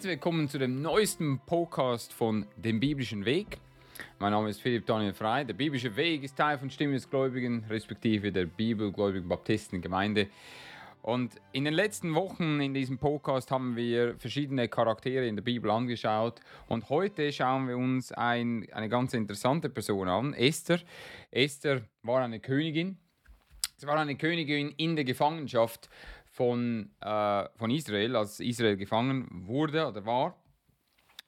Herzlich willkommen zu dem neuesten Podcast von dem biblischen Weg. Mein Name ist Philipp Daniel Frei. Der biblische Weg ist Teil von Stimme des Gläubigen, respektive der Bibelgläubigen Baptistengemeinde. Und in den letzten Wochen in diesem Podcast haben wir verschiedene Charaktere in der Bibel angeschaut. Und heute schauen wir uns ein, eine ganz interessante Person an, Esther. Esther war eine Königin. Sie war eine Königin in der Gefangenschaft von, äh, von Israel, als Israel gefangen wurde oder war.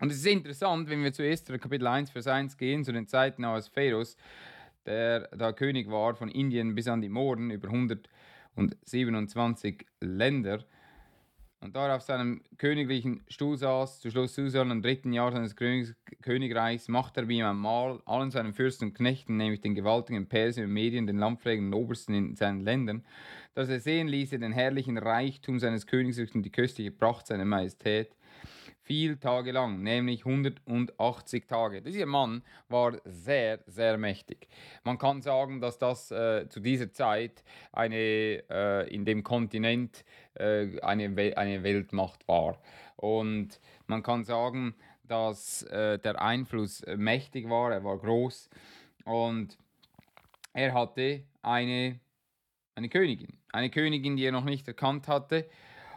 Und es ist interessant, wenn wir zu Esther Kapitel 1, Vers 1 gehen, zu den Zeiten aus Pharos, der da König war von Indien bis an die Mohren, über 127 Länder. Und da auf seinem königlichen Stuhl saß, zu Schluss Susan im dritten Jahr seines Königs, Königreichs, machte er wie ihm einmal allen seinen Fürsten und Knechten, nämlich den gewaltigen Persien und Medien, den Landpflegern und Obersten in seinen Ländern, dass er sehen ließ den herrlichen Reichtum seines Königsreichs und die köstliche Pracht seiner Majestät, viel Tage lang, nämlich 180 Tage. Dieser Mann war sehr, sehr mächtig. Man kann sagen, dass das äh, zu dieser Zeit eine, äh, in dem Kontinent äh, eine, eine Weltmacht war. Und man kann sagen, dass äh, der Einfluss mächtig war, er war groß und er hatte eine, eine Königin. Eine Königin, die er noch nicht erkannt hatte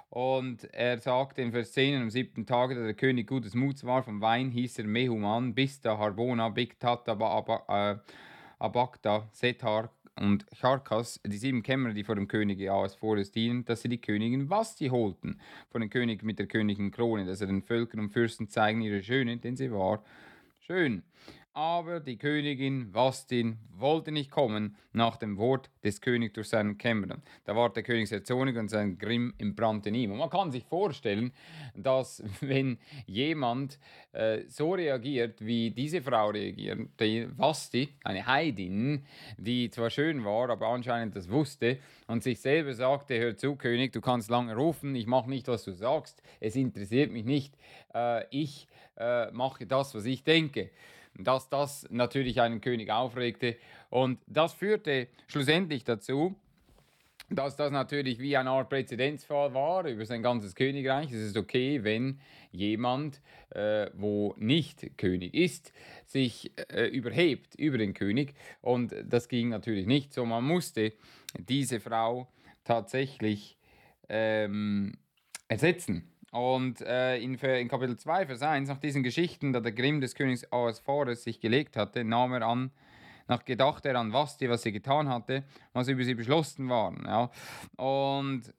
und er sagte in Vers 10, am siebten Tage, da der König gutes Muts war, vom Wein hieß er Mehuman, bis da Harbona, Bigtat, äh, Abakta, Sethar und Charkas, die sieben Kämmerer, die vor dem König Ahas vorher dienen, dass sie die Königin Vasti holten, von dem König mit der Königin Krone, dass er den Völkern und Fürsten zeigen ihre Schöne, denn sie war schön. Aber die Königin Vastin wollte nicht kommen nach dem Wort des Königs durch seinen Kämmerern. Da war der König sehr zornig und sein Grimm entbrannte in ihm. Und man kann sich vorstellen, dass wenn jemand äh, so reagiert, wie diese Frau reagiert, die Vasti, eine Heidin, die zwar schön war, aber anscheinend das wusste und sich selber sagte, hör zu König, du kannst lange rufen, ich mache nicht, was du sagst, es interessiert mich nicht, äh, ich äh, mache das, was ich denke dass das natürlich einen König aufregte. Und das führte schlussendlich dazu, dass das natürlich wie eine Art Präzedenzfall war über sein ganzes Königreich. Es ist okay, wenn jemand, äh, wo nicht König ist, sich äh, überhebt über den König. Und das ging natürlich nicht so. Man musste diese Frau tatsächlich ähm, ersetzen. Und äh, in, in, Kapitel 2, Vers 1, nach diesen Geschichten, da der Grimm des Königs Ahasphores sich gelegt hatte, nahm er an, nach gedacht er an Vasti, was sie getan hatte, was über sie beschlossen war. Ja. Und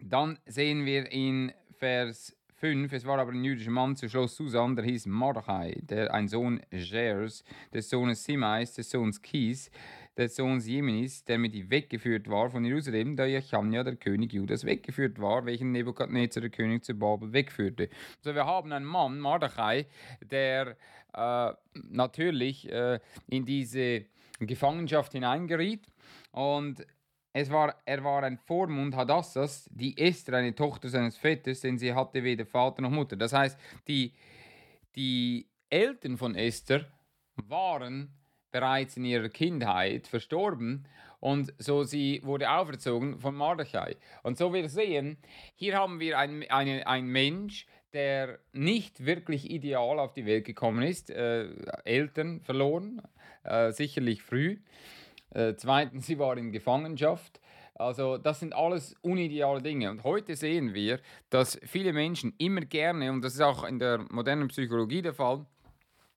dann sehen wir in Vers 5, es war aber ein jüdischer Mann zu Schloss Susan, der hieß Mordechai, der ein Sohn Jers, des Sohnes Simais, des Sohns Kis, des Sohns Jemenis, der mit ihm weggeführt war von Jerusalem, da Jechania, der König Judas, weggeführt war, welchen Nebukadnezar, der König zu Babel, wegführte. So, wir haben einen Mann, Mardachai, der äh, natürlich äh, in diese Gefangenschaft hineingeriet und es war, er war ein Vormund Hadassas, die Esther, eine Tochter seines Vaters, denn sie hatte weder Vater noch Mutter. Das heißt, die, die Eltern von Esther waren bereits in ihrer Kindheit verstorben und so sie wurde auferzogen von Mordechai. Und so wir sehen, hier haben wir einen ein Mensch, der nicht wirklich ideal auf die Welt gekommen ist, äh, Eltern verloren, äh, sicherlich früh. Äh, zweitens, sie war in Gefangenschaft. Also das sind alles unideale Dinge. Und heute sehen wir, dass viele Menschen immer gerne, und das ist auch in der modernen Psychologie der Fall,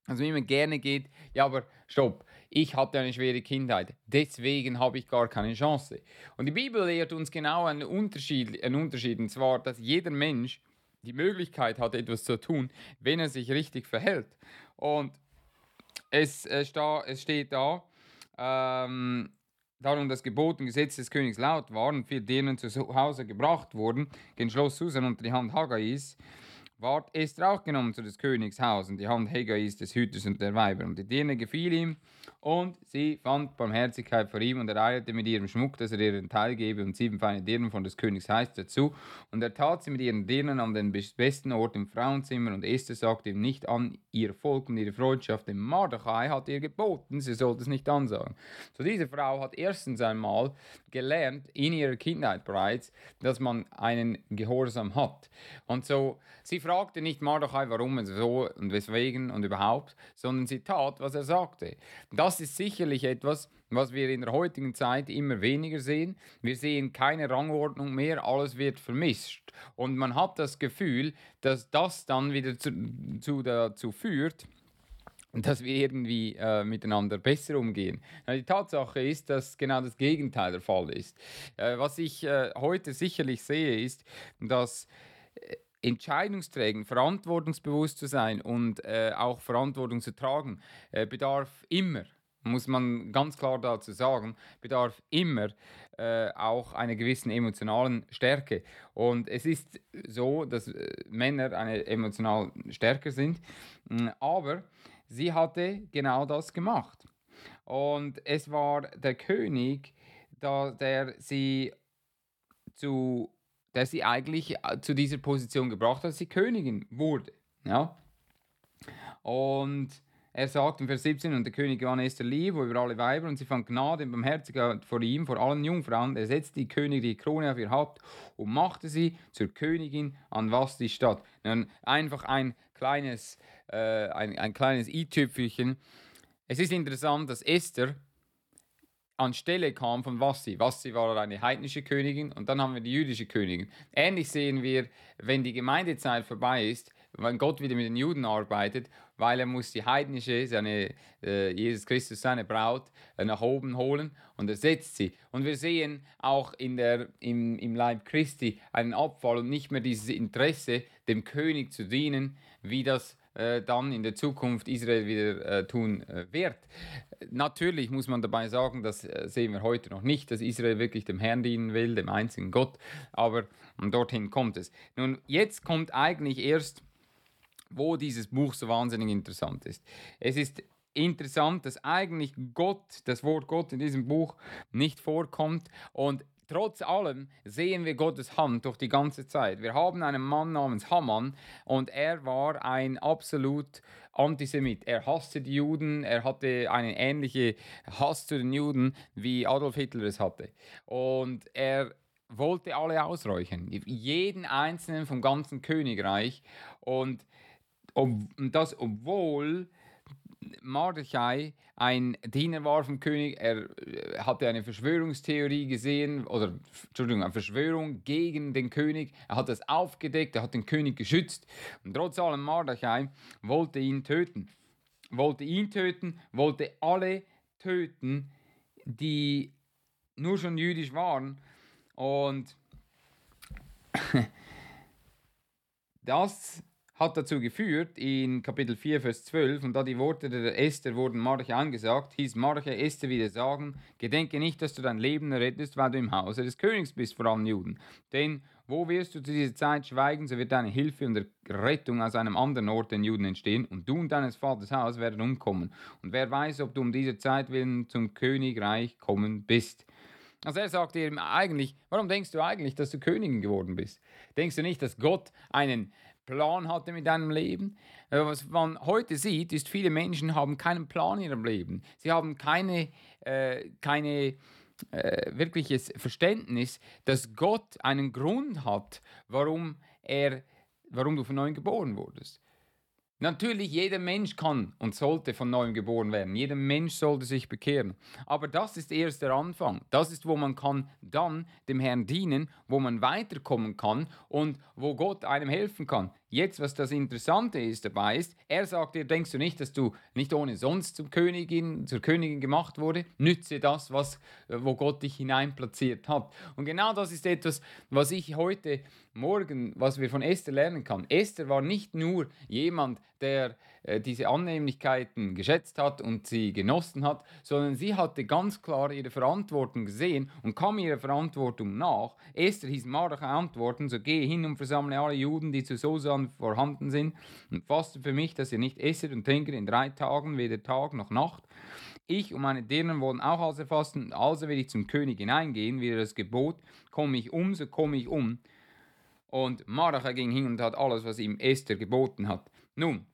also immer gerne geht, ja, aber stopp, ich hatte eine schwere Kindheit, deswegen habe ich gar keine Chance. Und die Bibel lehrt uns genau einen Unterschied, einen Unterschied, und zwar, dass jeder Mensch die Möglichkeit hat, etwas zu tun, wenn er sich richtig verhält. Und es, äh, es steht da, ähm, darum das Gebot und Gesetz des Königs laut waren, vier denen zu Hause gebracht wurden, gen Schloss Susan unter die Hand Haggais, ward Esther auch genommen zu des Königs Haus, und die Hand Hegais des Hüters und der Weiber. Und die Dirne gefiel ihm, und sie fand Barmherzigkeit vor ihm, und er eilte mit ihrem Schmuck, dass er ihren Teil gebe, und sieben feine Dirnen von des Königs Haus dazu. Und er tat sie mit ihren Dirnen an den besten Ort im Frauenzimmer, und Esther sagte ihm nicht an ihr Volk und ihre Freundschaft, denn Mardachai hat ihr geboten, sie sollte es nicht ansagen. So diese Frau hat erstens einmal gelernt, in ihrer Kindheit bereits, dass man einen Gehorsam hat. Und so, sie fragte nicht Mardochai, warum und so und weswegen und überhaupt, sondern sie tat, was er sagte. Das ist sicherlich etwas, was wir in der heutigen Zeit immer weniger sehen. Wir sehen keine Rangordnung mehr, alles wird vermischt. Und man hat das Gefühl, dass das dann wieder zu, zu dazu führt, dass wir irgendwie äh, miteinander besser umgehen. Die Tatsache ist, dass genau das Gegenteil der Fall ist. Äh, was ich äh, heute sicherlich sehe, ist, dass Entscheidungsträgen, verantwortungsbewusst zu sein und äh, auch Verantwortung zu tragen, äh, bedarf immer, muss man ganz klar dazu sagen, bedarf immer äh, auch einer gewissen emotionalen Stärke. Und es ist so, dass äh, Männer eine emotional stärker sind, aber sie hatte genau das gemacht. Und es war der König, da, der sie zu der sie eigentlich äh, zu dieser Position gebracht hat, dass sie Königin wurde. Ja? Und er sagt im Vers 17, und der König gewann Esther lieb über alle Weiber, und sie fand Gnade und Barmherzigkeit vor ihm, vor allen Jungfrauen. Er setzte die Königin die Krone auf ihr Haupt und machte sie zur Königin an was die Stadt. Nun, einfach ein kleines, äh, ein, ein kleines i-Tüpfelchen. Es ist interessant, dass Esther anstelle kam von Vassi. Vassi war eine heidnische Königin und dann haben wir die jüdische Königin. Ähnlich sehen wir, wenn die Gemeindezeit vorbei ist, wenn Gott wieder mit den Juden arbeitet, weil er muss die heidnische, seine, äh, Jesus Christus, seine Braut, äh, nach oben holen und ersetzt sie. Und wir sehen auch in der, im, im Leib Christi einen Abfall und nicht mehr dieses Interesse, dem König zu dienen, wie das äh, dann in der Zukunft Israel wieder äh, tun äh, wird. Natürlich muss man dabei sagen, das äh, sehen wir heute noch nicht, dass Israel wirklich dem Herrn dienen will, dem einzigen Gott, aber dorthin kommt es. Nun, jetzt kommt eigentlich erst, wo dieses Buch so wahnsinnig interessant ist. Es ist interessant, dass eigentlich Gott, das Wort Gott in diesem Buch nicht vorkommt und trotz allem sehen wir Gottes Hand durch die ganze Zeit. Wir haben einen Mann namens Haman und er war ein absolut Antisemit. Er hasste die Juden, er hatte einen ähnlichen Hass zu den Juden, wie Adolf Hitler es hatte. Und er wollte alle ausräuchern, jeden einzelnen vom ganzen Königreich. Und das, obwohl Mordechai ein Diener war vom König. Er äh, hatte eine Verschwörungstheorie gesehen, oder Entschuldigung, eine Verschwörung gegen den König. Er hat das aufgedeckt, er hat den König geschützt. Und trotz allem Mordechai wollte ihn töten. Wollte ihn töten, wollte alle töten, die nur schon jüdisch waren. Und das hat dazu geführt, in Kapitel 4, Vers 12, und da die Worte der Esther wurden Marche angesagt, hieß Marche Esther wieder sagen, gedenke nicht, dass du dein Leben rettest, weil du im Hause des Königs bist, vor allen Juden. Denn wo wirst du zu dieser Zeit schweigen, so wird deine Hilfe und Rettung aus einem anderen Ort den Juden entstehen, und du und deines Vaters Haus werden umkommen. Und wer weiß, ob du um diese Zeit willen zum Königreich kommen bist. Also er sagt ihm eigentlich, warum denkst du eigentlich, dass du Königin geworden bist? Denkst du nicht, dass Gott einen Plan hatte mit deinem Leben. Was man heute sieht, ist, viele Menschen haben keinen Plan in ihrem Leben. Sie haben keine, äh, keine äh, wirkliches Verständnis, dass Gott einen Grund hat, warum, er, warum du von neuem geboren wurdest. Natürlich, jeder Mensch kann und sollte von neuem geboren werden. Jeder Mensch sollte sich bekehren. Aber das ist erst der Anfang. Das ist, wo man kann dann dem Herrn dienen, wo man weiterkommen kann und wo Gott einem helfen kann. Jetzt, was das Interessante ist dabei ist, er sagt dir, denkst du nicht, dass du nicht ohne sonst zum Königin, zur Königin gemacht wurde? Nütze das, was, wo Gott dich hineinplatziert hat. Und genau das ist etwas, was ich heute Morgen, was wir von Esther lernen kann. Esther war nicht nur jemand, der äh, diese Annehmlichkeiten geschätzt hat und sie genossen hat, sondern sie hatte ganz klar ihre Verantwortung gesehen und kam ihrer Verantwortung nach. Esther hieß Mardachai antworten, so gehe hin und versammle alle Juden, die zu Sosan vorhanden sind und faste für mich, dass ihr nicht esset und trinket in drei Tagen, weder Tag noch Nacht. Ich und meine Dirnen wollen auch also fasten, also will ich zum König hineingehen, wie das Gebot, komme ich um, so komme ich um. Und Mardachai ging hin und hat alles, was ihm Esther geboten hat. Nun,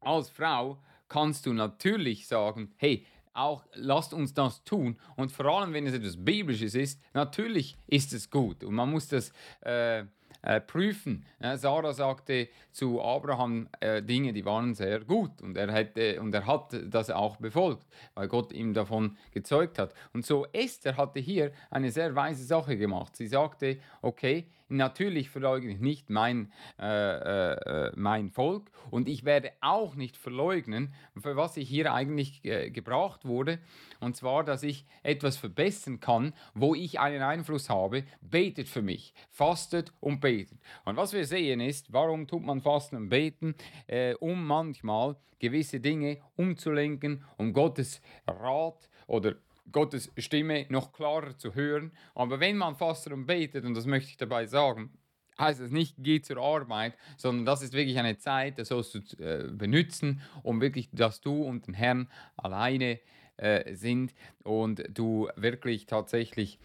als Frau kannst du natürlich sagen, hey, auch lasst uns das tun. Und vor allem, wenn es etwas Biblisches ist, natürlich ist es gut. Und man muss das äh, äh, prüfen. Ja, Sarah sagte zu Abraham äh, Dinge, die waren sehr gut und er, hätte, und er hat das auch befolgt, weil Gott ihm davon gezeugt hat. Und so Esther hatte hier eine sehr weise Sache gemacht. Sie sagte, okay, Natürlich verleugne ich nicht mein, äh, äh, äh, mein Volk und ich werde auch nicht verleugnen, für was ich hier eigentlich äh, gebracht wurde, und zwar, dass ich etwas verbessern kann, wo ich einen Einfluss habe. Betet für mich, fastet und betet. Und was wir sehen ist, warum tut man Fasten und Beten? Äh, um manchmal gewisse Dinge umzulenken, um Gottes Rat oder Gottes Stimme noch klarer zu hören. Aber wenn man fastet und betet, und das möchte ich dabei sagen, heißt es nicht, geh zur Arbeit, sondern das ist wirklich eine Zeit, das sollst du äh, benutzen, um wirklich, dass du und den Herrn alleine äh, sind und du wirklich tatsächlich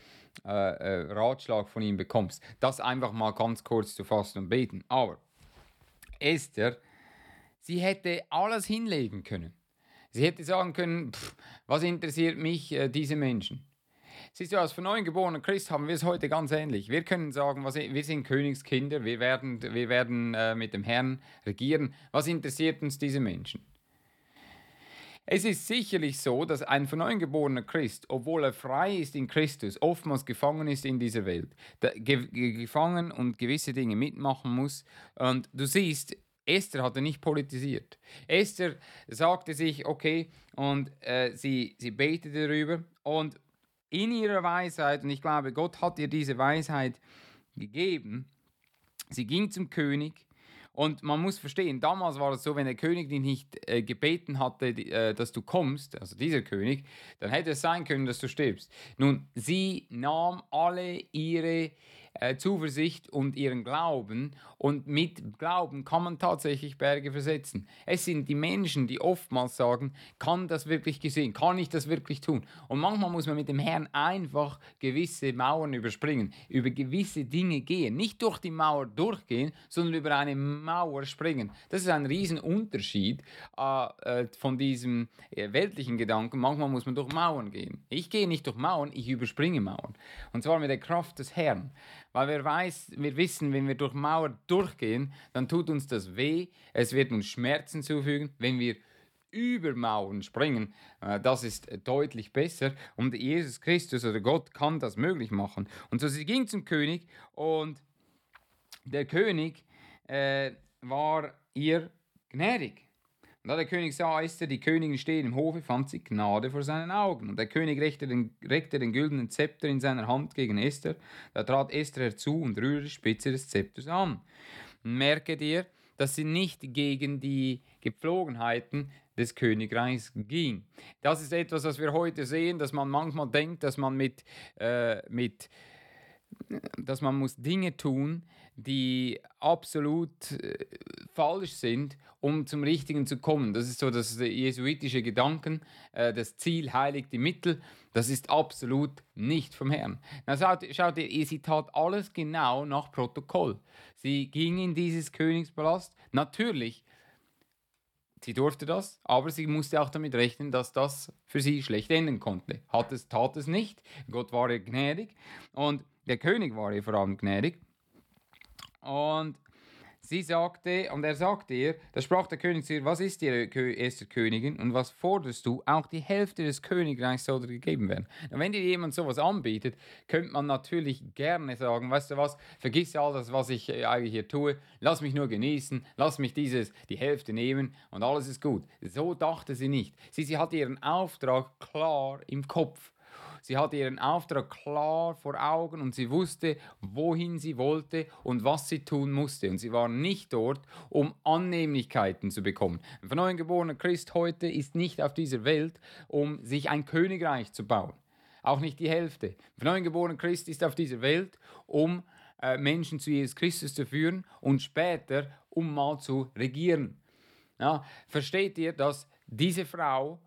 äh, äh Ratschlag von ihm bekommst. Das einfach mal ganz kurz zu fassen und beten. Aber Esther, sie hätte alles hinlegen können. Sie hätte sagen können, pff, was interessiert mich äh, diese Menschen? Siehst du, als von neuem geborener Christ haben wir es heute ganz ähnlich. Wir können sagen, was, wir sind Königskinder, wir werden, wir werden äh, mit dem Herrn regieren. Was interessiert uns diese Menschen? Es ist sicherlich so, dass ein von neuem geborener Christ, obwohl er frei ist in Christus, oftmals gefangen ist in dieser Welt, ge gefangen und gewisse Dinge mitmachen muss. Und du siehst, Esther hatte nicht politisiert. Esther sagte sich, okay, und äh, sie, sie betete darüber. Und in ihrer Weisheit, und ich glaube, Gott hat ihr diese Weisheit gegeben, sie ging zum König. Und man muss verstehen, damals war es so, wenn der König dich nicht äh, gebeten hatte, die, äh, dass du kommst, also dieser König, dann hätte es sein können, dass du stirbst. Nun, sie nahm alle ihre äh, Zuversicht und ihren Glauben. Und mit Glauben kann man tatsächlich Berge versetzen. Es sind die Menschen, die oftmals sagen, kann das wirklich gesehen, kann ich das wirklich tun? Und manchmal muss man mit dem Herrn einfach gewisse Mauern überspringen, über gewisse Dinge gehen. Nicht durch die Mauer durchgehen, sondern über eine Mauer springen. Das ist ein Riesenunterschied äh, äh, von diesem äh, weltlichen Gedanken. Manchmal muss man durch Mauern gehen. Ich gehe nicht durch Mauern, ich überspringe Mauern. Und zwar mit der Kraft des Herrn. Weil wir, weiß, wir wissen, wenn wir durch Mauer durchgehen, dann tut uns das weh, es wird uns Schmerzen zufügen. Wenn wir über Mauern springen, äh, das ist deutlich besser. Und Jesus Christus oder Gott kann das möglich machen. Und so sie ging zum König und der König äh, war ihr gnädig. Da der König sah, Esther, die Königin stehen im Hofe, fand sie Gnade vor seinen Augen. Und der König reckte den, reckte den güldenen Zepter in seiner Hand gegen Esther. Da trat Esther herzu und rührte die Spitze des Zepters an. Merke dir, dass sie nicht gegen die Gepflogenheiten des Königreichs ging. Das ist etwas, was wir heute sehen, dass man manchmal denkt, dass man mit, äh, mit dass man muss Dinge tun, die absolut äh, falsch sind, um zum Richtigen zu kommen. Das ist so das jesuitische Gedanken, äh, das Ziel heiligt die Mittel. Das ist absolut nicht vom Herrn. Na, schaut, schaut ihr, sie tat alles genau nach Protokoll. Sie ging in dieses Königspalast. Natürlich, sie durfte das, aber sie musste auch damit rechnen, dass das für sie schlecht enden konnte. Hat es, tat es nicht. Gott war ihr gnädig und der König war ihr vor allem gnädig. Und sie sagte, und er sagte ihr, da sprach der König zu ihr, was ist ihre erste Königin und was forderst du? Auch die Hälfte des Königreichs soll dir gegeben werden. Und wenn dir jemand sowas anbietet, könnte man natürlich gerne sagen, weißt du was, vergiss all das, was ich äh, eigentlich hier tue, lass mich nur genießen, lass mich dieses, die Hälfte nehmen und alles ist gut. So dachte sie nicht. Sie, sie hatte ihren Auftrag klar im Kopf. Sie hatte ihren Auftrag klar vor Augen und sie wusste, wohin sie wollte und was sie tun musste. Und sie war nicht dort, um Annehmlichkeiten zu bekommen. Ein von neuem geborener Christ heute ist nicht auf dieser Welt, um sich ein Königreich zu bauen. Auch nicht die Hälfte. Ein von neuem geborener Christ ist auf dieser Welt, um äh, Menschen zu Jesus Christus zu führen und später, um mal zu regieren. Ja, versteht ihr, dass diese Frau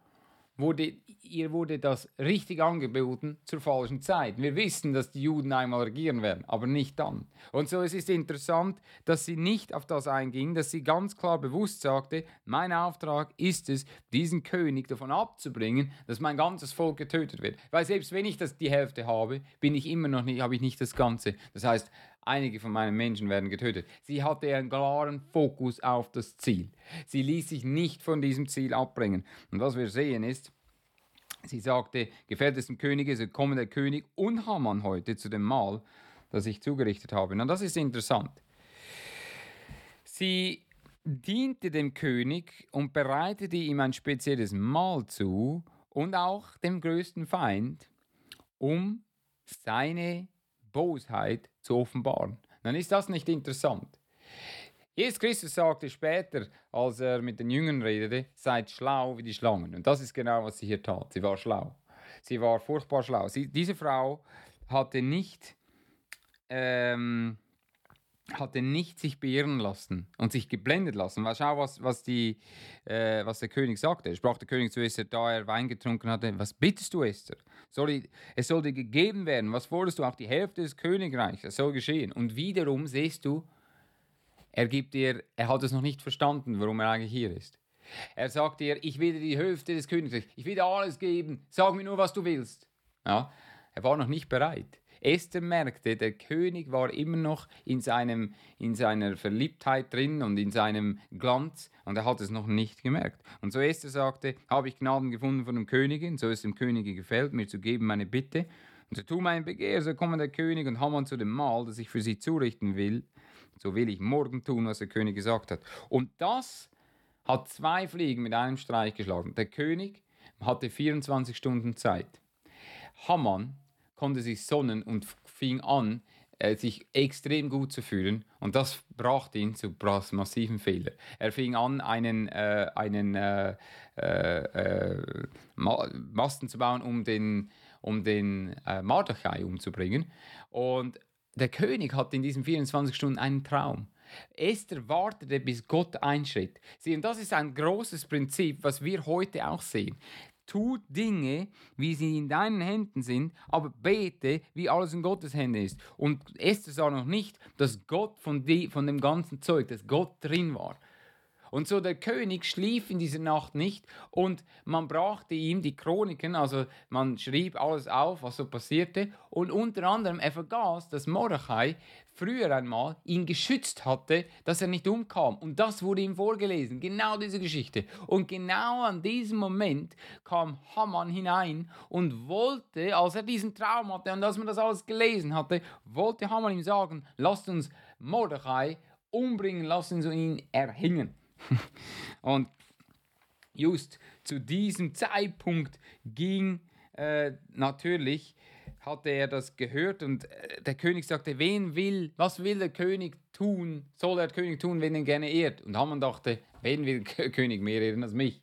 wurde, ihr wurde das richtig angeboten zur falschen Zeit. Wir wissen, dass die Juden einmal regieren werden, aber nicht dann. Und so es ist interessant, dass sie nicht auf das einging, dass sie ganz klar bewusst sagte, mein Auftrag ist es, diesen König davon abzubringen, dass mein ganzes Volk getötet wird. Weil selbst wenn ich das die Hälfte habe, bin ich immer noch nicht, habe ich nicht das Ganze. Das heißt, Einige von meinen Menschen werden getötet. Sie hatte einen klaren Fokus auf das Ziel. Sie ließ sich nicht von diesem Ziel abbringen. Und was wir sehen ist, sie sagte, gefällt es dem König, so kommen der König und Haman heute zu dem Mahl, das ich zugerichtet habe. Und das ist interessant. Sie diente dem König und bereitete ihm ein spezielles Mahl zu und auch dem größten Feind, um seine Bosheit zu offenbaren. Dann ist das nicht interessant. Jesus Christus sagte später, als er mit den Jüngern redete, seid schlau wie die Schlangen. Und das ist genau, was sie hier tat. Sie war schlau. Sie war furchtbar schlau. Sie, diese Frau hatte nicht ähm, hatte nicht sich beirren lassen und sich geblendet lassen. Weil schau, was, was, die, äh, was der König sagte. Er sprach der König zu Esther, da er Wein getrunken hatte, was bittest du, Esther? Soll ich, es soll dir gegeben werden. Was forderst du? Auch die Hälfte des Königreichs. Es soll geschehen. Und wiederum siehst du, er gibt dir, er hat es noch nicht verstanden, warum er eigentlich hier ist. Er sagt dir, ich will dir die Hälfte des Königreichs, ich will dir alles geben, sag mir nur, was du willst. Ja, er war noch nicht bereit. Esther merkte, der König war immer noch in, seinem, in seiner Verliebtheit drin und in seinem Glanz und er hat es noch nicht gemerkt. Und so Esther sagte, habe ich Gnaden gefunden von dem Königin, so es dem Könige gefällt, mir zu geben meine Bitte. Und so tu mein Begehr, so komme der König und Haman zu dem Mahl, das ich für sie zurichten will. So will ich morgen tun, was der König gesagt hat. Und das hat zwei Fliegen mit einem Streich geschlagen. Der König hatte 24 Stunden Zeit. Haman konnte sich sonnen und fing an, äh, sich extrem gut zu fühlen und das brachte ihn zu massiven Fehlern. Er fing an, einen, äh, einen äh, äh, äh Masten zu bauen, um den, um den äh, Mardochai umzubringen. Und der König hatte in diesen 24 Stunden einen Traum. Esther wartete, bis Gott einschritt. Sie, und das ist ein großes Prinzip, was wir heute auch sehen tu Dinge, wie sie in deinen Händen sind, aber bete, wie alles in Gottes Händen ist. Und Esther sah noch nicht, dass Gott von, die, von dem ganzen Zeug, dass Gott drin war. Und so der König schlief in dieser Nacht nicht und man brachte ihm die Chroniken, also man schrieb alles auf, was so passierte und unter anderem er vergaß, dass Mordechai früher einmal ihn geschützt hatte, dass er nicht umkam. Und das wurde ihm vorgelesen, genau diese Geschichte. Und genau an diesem Moment kam Haman hinein und wollte, als er diesen Traum hatte und als man das alles gelesen hatte, wollte Haman ihm sagen, lasst uns Mordechai umbringen, lasst uns ihn erhängen. und just zu diesem Zeitpunkt ging äh, natürlich hatte er das gehört und äh, der König sagte, wen will, was will der König tun, soll der König tun, wenn er gerne ehrt? Und Haman dachte, wen will der König mehr ehren als mich?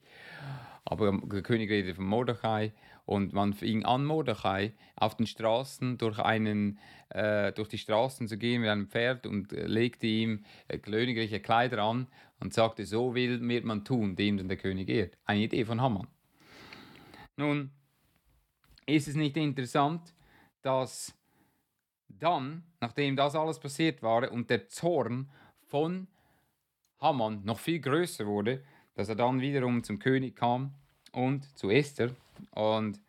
Aber der König redete von Mordechai und man fing an, Mordechai auf den Straßen durch, einen, äh, durch die Straßen zu gehen mit einem Pferd und äh, legte ihm äh, königliche Kleider an und sagte, so will wird man tun, dem denn der König ehrt. Eine Idee von Haman. Nun, ist es nicht interessant, dass dann, nachdem das alles passiert war und der Zorn von Haman noch viel größer wurde, dass er dann wiederum zum König kam und zu Esther. Und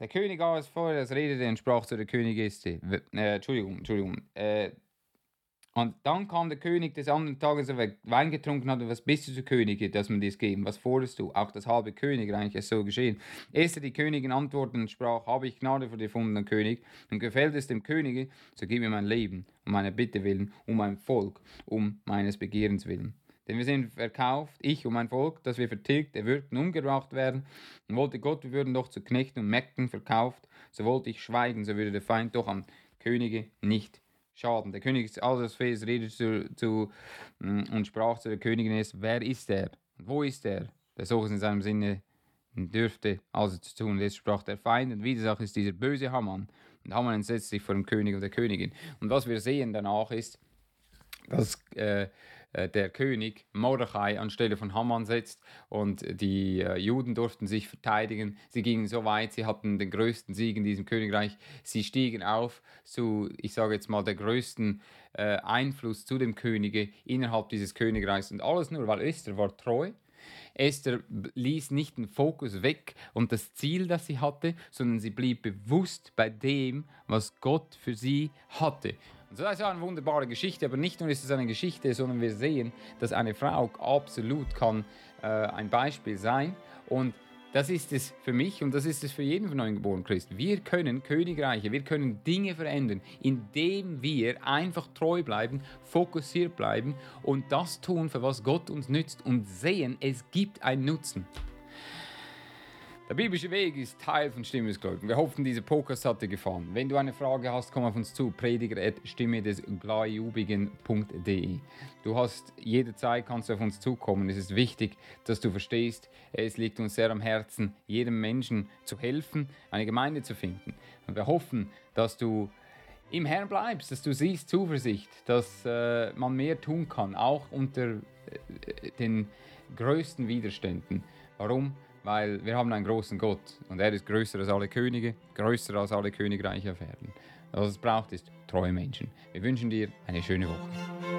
der König das redete und sprach zu der Königin Esther. Äh, Entschuldigung, Entschuldigung. Äh, und dann kam der König des anderen Tages, als er Wein getrunken hatte, was bist du zu Könige, dass man dies geben? Was forderst du? Auch das halbe Königreich ist so geschehen. Esther die Königin antwortete und sprach, habe ich Gnade vor dir gefunden, König, und gefällt es dem Könige, so gib mir mein Leben, um meine Bitte willen, um mein Volk, um meines Begehrens willen. Denn wir sind verkauft, ich und mein Volk, dass wir vertilgt, erwürgt und umgebracht werden. Und wollte Gott, wir würden doch zu Knechten und Mägden verkauft, so wollte ich schweigen, so würde der Feind doch am Könige nicht schaden. Der König Alsasfes redete zu, zu, mm, und sprach zu der Königin, wer ist er? Wo ist er? Der so es in seinem Sinne dürfte also zu tun. Jetzt sprach der Feind und Widersacher ist dieser böse Haman. Und Haman entsetzt sich vor dem König und der Königin. Und was wir sehen danach ist, dass äh, der König Mordechai anstelle von Haman setzt und die äh, Juden durften sich verteidigen. Sie gingen so weit, sie hatten den größten Sieg in diesem Königreich. Sie stiegen auf zu, ich sage jetzt mal, der größten äh, Einfluss zu dem Könige innerhalb dieses Königreichs. Und alles nur, weil Esther war treu Esther ließ nicht den Fokus weg und das Ziel, das sie hatte, sondern sie blieb bewusst bei dem, was Gott für sie hatte. Und das ist eine wunderbare Geschichte, aber nicht nur ist es eine Geschichte, sondern wir sehen, dass eine Frau absolut kann äh, ein Beispiel sein und das ist es für mich und das ist es für jeden von neugeborenen Christen. Wir können Königreiche, wir können Dinge verändern, indem wir einfach treu bleiben, fokussiert bleiben und das tun, für was Gott uns nützt und sehen, es gibt einen Nutzen. Der biblische Weg ist Teil von Stimme des Gläubigen. Wir hoffen, diese Podcast hat dir gefallen. Wenn du eine Frage hast, komm auf uns zu. Prediger.stimme des Gläubigen.de. Du hast jederzeit kannst du auf uns zukommen. Es ist wichtig, dass du verstehst, es liegt uns sehr am Herzen, jedem Menschen zu helfen, eine Gemeinde zu finden. Und wir hoffen, dass du im Herrn bleibst, dass du siehst Zuversicht, dass äh, man mehr tun kann, auch unter äh, den größten Widerständen. Warum? Weil wir haben einen großen Gott und er ist größer als alle Könige, größer als alle Königreiche auf Erden. Was es braucht, ist treue Menschen. Wir wünschen dir eine schöne Woche.